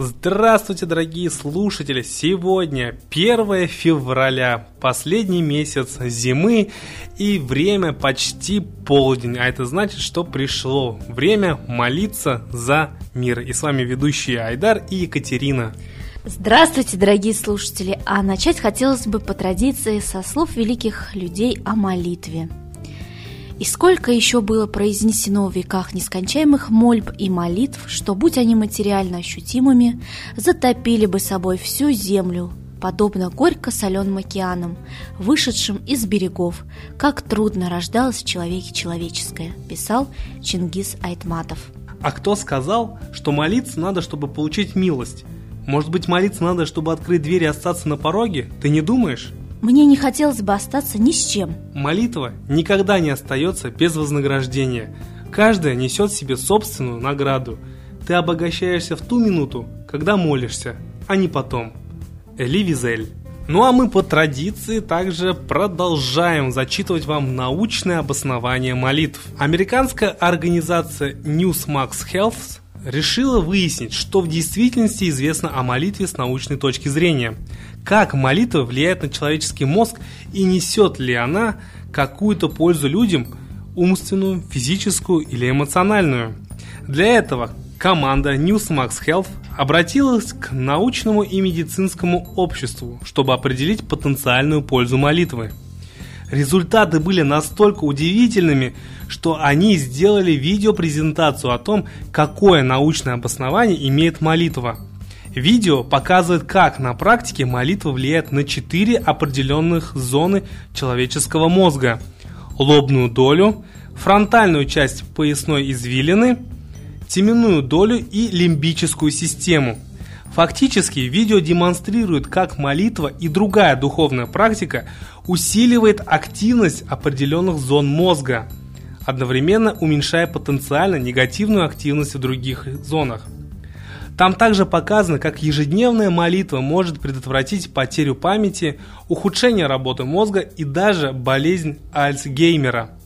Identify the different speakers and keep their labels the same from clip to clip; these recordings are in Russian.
Speaker 1: Здравствуйте, дорогие слушатели! Сегодня 1 февраля, последний месяц зимы и время почти полдень. А это значит, что пришло время молиться за мир. И с вами ведущие Айдар и Екатерина.
Speaker 2: Здравствуйте, дорогие слушатели! А начать хотелось бы по традиции со слов великих людей о молитве – и сколько еще было произнесено в веках нескончаемых мольб и молитв, что, будь они материально ощутимыми, затопили бы собой всю землю, подобно горько-соленым океанам, вышедшим из берегов, как трудно рождалось в человеке человеческое, писал Чингис Айтматов.
Speaker 1: А кто сказал, что молиться надо, чтобы получить милость? Может быть, молиться надо, чтобы открыть дверь и остаться на пороге? Ты не думаешь?
Speaker 2: Мне не хотелось бы остаться ни с чем.
Speaker 1: Молитва никогда не остается без вознаграждения. Каждая несет себе собственную награду. Ты обогащаешься в ту минуту, когда молишься, а не потом. Эли Визель. Ну а мы по традиции также продолжаем зачитывать вам научное обоснование молитв. Американская организация Newsmax Health решила выяснить, что в действительности известно о молитве с научной точки зрения. Как молитва влияет на человеческий мозг и несет ли она какую-то пользу людям, умственную, физическую или эмоциональную. Для этого команда Newsmax Health обратилась к научному и медицинскому обществу, чтобы определить потенциальную пользу молитвы. Результаты были настолько удивительными, что они сделали видеопрезентацию о том, какое научное обоснование имеет молитва. Видео показывает, как на практике молитва влияет на четыре определенных зоны человеческого мозга. Лобную долю, фронтальную часть поясной извилины, теменную долю и лимбическую систему – Фактически, видео демонстрирует, как молитва и другая духовная практика усиливает активность определенных зон мозга, одновременно уменьшая потенциально негативную активность в других зонах. Там также показано, как ежедневная молитва может предотвратить потерю памяти, ухудшение работы мозга и даже болезнь Альцгеймера –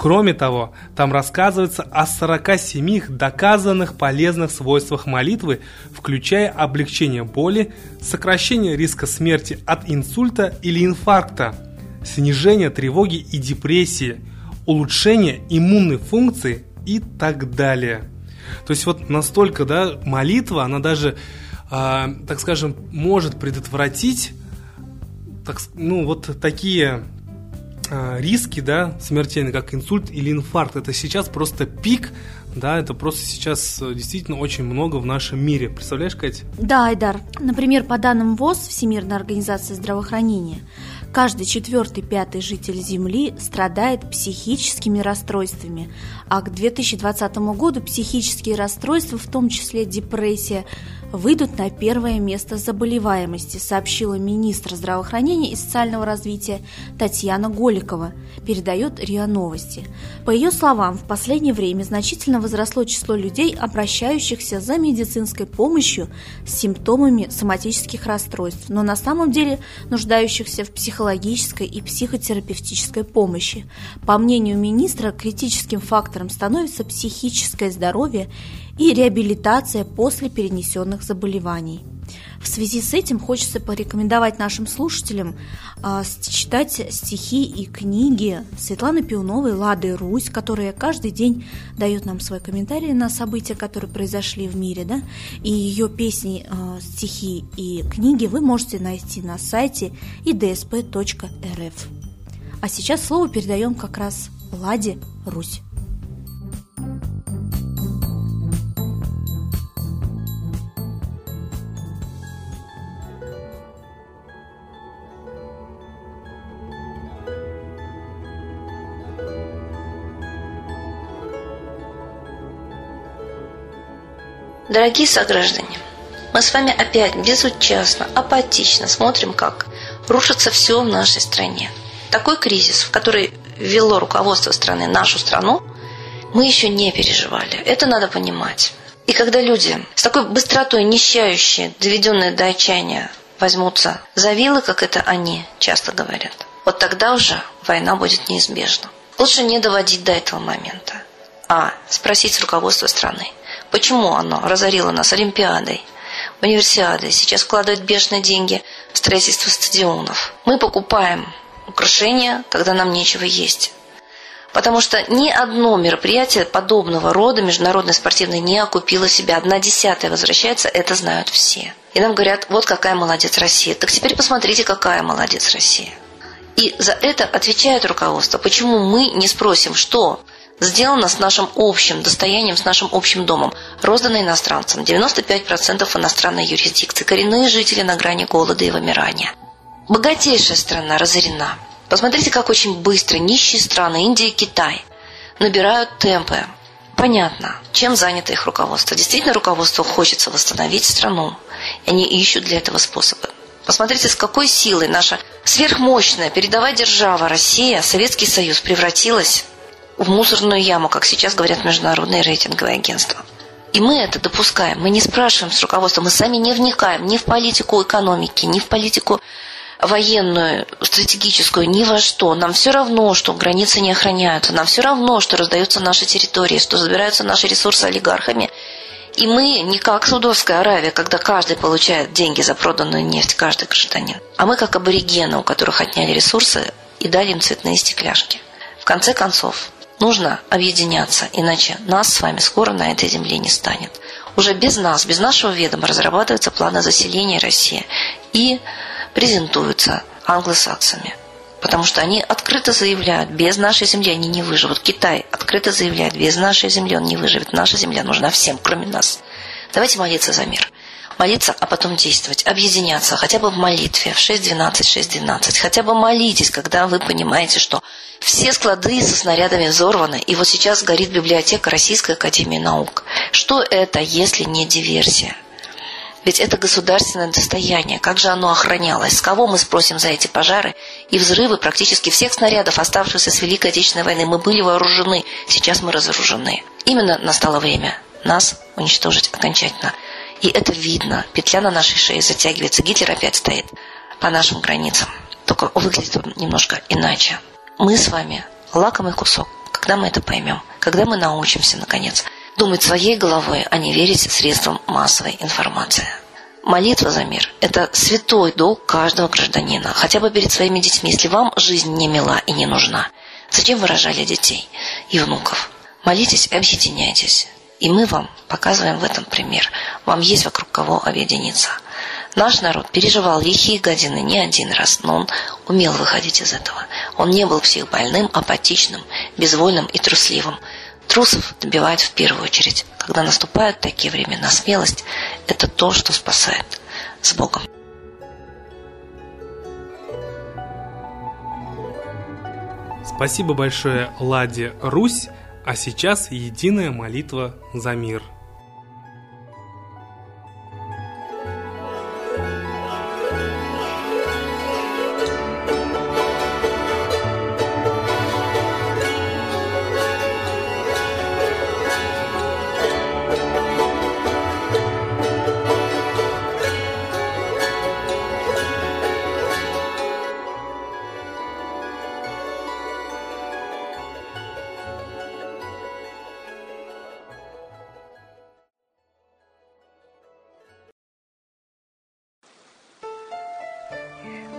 Speaker 1: Кроме того, там рассказывается о 47 доказанных полезных свойствах молитвы, включая облегчение боли, сокращение риска смерти от инсульта или инфаркта, снижение тревоги и депрессии, улучшение иммунной функции и так далее. То есть вот настолько, да, молитва, она даже, э, так скажем, может предотвратить, так, ну вот такие риски, да, смертельные, как инсульт или инфаркт, это сейчас просто пик, да, это просто сейчас э, действительно очень много в нашем мире. Представляешь, Катя?
Speaker 2: Да, Айдар. Например, по данным ВОЗ, Всемирной организации здравоохранения, каждый четвертый, пятый житель Земли страдает психическими расстройствами, а к 2020 году психические расстройства, в том числе депрессия, выйдут на первое место заболеваемости, сообщила министр здравоохранения и социального развития Татьяна Голикова, передает РИА Новости. По ее словам, в последнее время значительно возросло число людей, обращающихся за медицинской помощью с симптомами соматических расстройств, но на самом деле нуждающихся в психологической и психотерапевтической помощи. По мнению министра, критическим фактором становится психическое здоровье и реабилитация после перенесенных заболеваний. В связи с этим хочется порекомендовать нашим слушателям э, читать стихи и книги Светланы Пиуновой «Лады Русь», которая каждый день дает нам свой комментарий на события, которые произошли в мире. Да? И ее песни, э, стихи и книги вы можете найти на сайте idsp.rf. А сейчас слово передаем как раз Ладе Русь.
Speaker 3: Дорогие сограждане, мы с вами опять безучастно, апатично смотрим, как рушится все в нашей стране. Такой кризис, в который ввело руководство страны нашу страну, мы еще не переживали. Это надо понимать. И когда люди с такой быстротой нищающие, доведенные до отчаяния, возьмутся за вилы, как это они часто говорят, вот тогда уже война будет неизбежна. Лучше не доводить до этого момента, а спросить с руководства страны – Почему оно разорило нас Олимпиадой? универсиады, сейчас вкладывают бешеные деньги в строительство стадионов. Мы покупаем украшения, когда нам нечего есть. Потому что ни одно мероприятие подобного рода, международное спортивное, не окупило себя. Одна десятая возвращается, это знают все. И нам говорят, вот какая молодец Россия. Так теперь посмотрите, какая молодец Россия. И за это отвечает руководство. Почему мы не спросим, что сделано с нашим общим достоянием, с нашим общим домом, роздано иностранцам. 95% иностранной юрисдикции, коренные жители на грани голода и вымирания. Богатейшая страна разорена. Посмотрите, как очень быстро нищие страны, Индия и Китай, набирают темпы. Понятно, чем занято их руководство. Действительно, руководству хочется восстановить страну. И они ищут для этого способы. Посмотрите, с какой силой наша сверхмощная передовая держава Россия, Советский Союз превратилась в мусорную яму, как сейчас говорят международные рейтинговые агентства. И мы это допускаем. Мы не спрашиваем с руководством, мы сами не вникаем ни в политику экономики, ни в политику военную, стратегическую, ни во что. Нам все равно, что границы не охраняются. Нам все равно, что раздаются наши территории, что забираются наши ресурсы олигархами. И мы не как Саудовская Аравия, когда каждый получает деньги за проданную нефть, каждый гражданин. А мы как аборигены, у которых отняли ресурсы и дали им цветные стекляшки. В конце концов, Нужно объединяться, иначе нас с вами скоро на этой земле не станет. Уже без нас, без нашего ведома разрабатываются планы заселения России и презентуются англосаксами. Потому что они открыто заявляют, без нашей земли они не выживут. Китай открыто заявляет, без нашей земли он не выживет. Наша земля нужна всем, кроме нас. Давайте молиться за мир молиться, а потом действовать, объединяться хотя бы в молитве, в 6.12, 6.12. Хотя бы молитесь, когда вы понимаете, что все склады со снарядами взорваны, и вот сейчас горит библиотека Российской Академии Наук. Что это, если не диверсия? Ведь это государственное достояние. Как же оно охранялось? С кого мы спросим за эти пожары и взрывы практически всех снарядов, оставшихся с Великой Отечественной войны? Мы были вооружены, сейчас мы разоружены. Именно настало время нас уничтожить окончательно. И это видно. Петля на нашей шее затягивается. Гитлер опять стоит по нашим границам. Только выглядит он немножко иначе. Мы с вами лакомый кусок. Когда мы это поймем? Когда мы научимся, наконец, думать своей головой, а не верить средствам массовой информации. Молитва за мир – это святой долг каждого гражданина, хотя бы перед своими детьми. Если вам жизнь не мила и не нужна, зачем выражали детей и внуков? Молитесь и объединяйтесь. И мы вам показываем в этом пример. Вам есть вокруг кого объединиться. Наш народ переживал лихие годины не один раз, но он умел выходить из этого. Он не был всех больным, апатичным, безвольным и трусливым. Трусов добивают в первую очередь. Когда наступают такие времена, смелость – это то, что спасает. С Богом!
Speaker 1: Спасибо большое Ладе Русь а сейчас единая молитва за мир –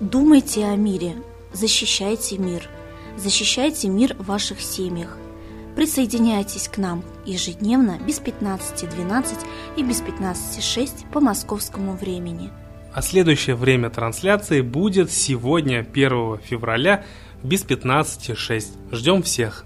Speaker 2: Думайте о мире, защищайте мир, защищайте мир в ваших семьях. Присоединяйтесь к нам ежедневно без 15.12 и без 15.06 по московскому времени.
Speaker 1: А следующее время трансляции будет сегодня, 1 февраля, без 15.06. Ждем всех!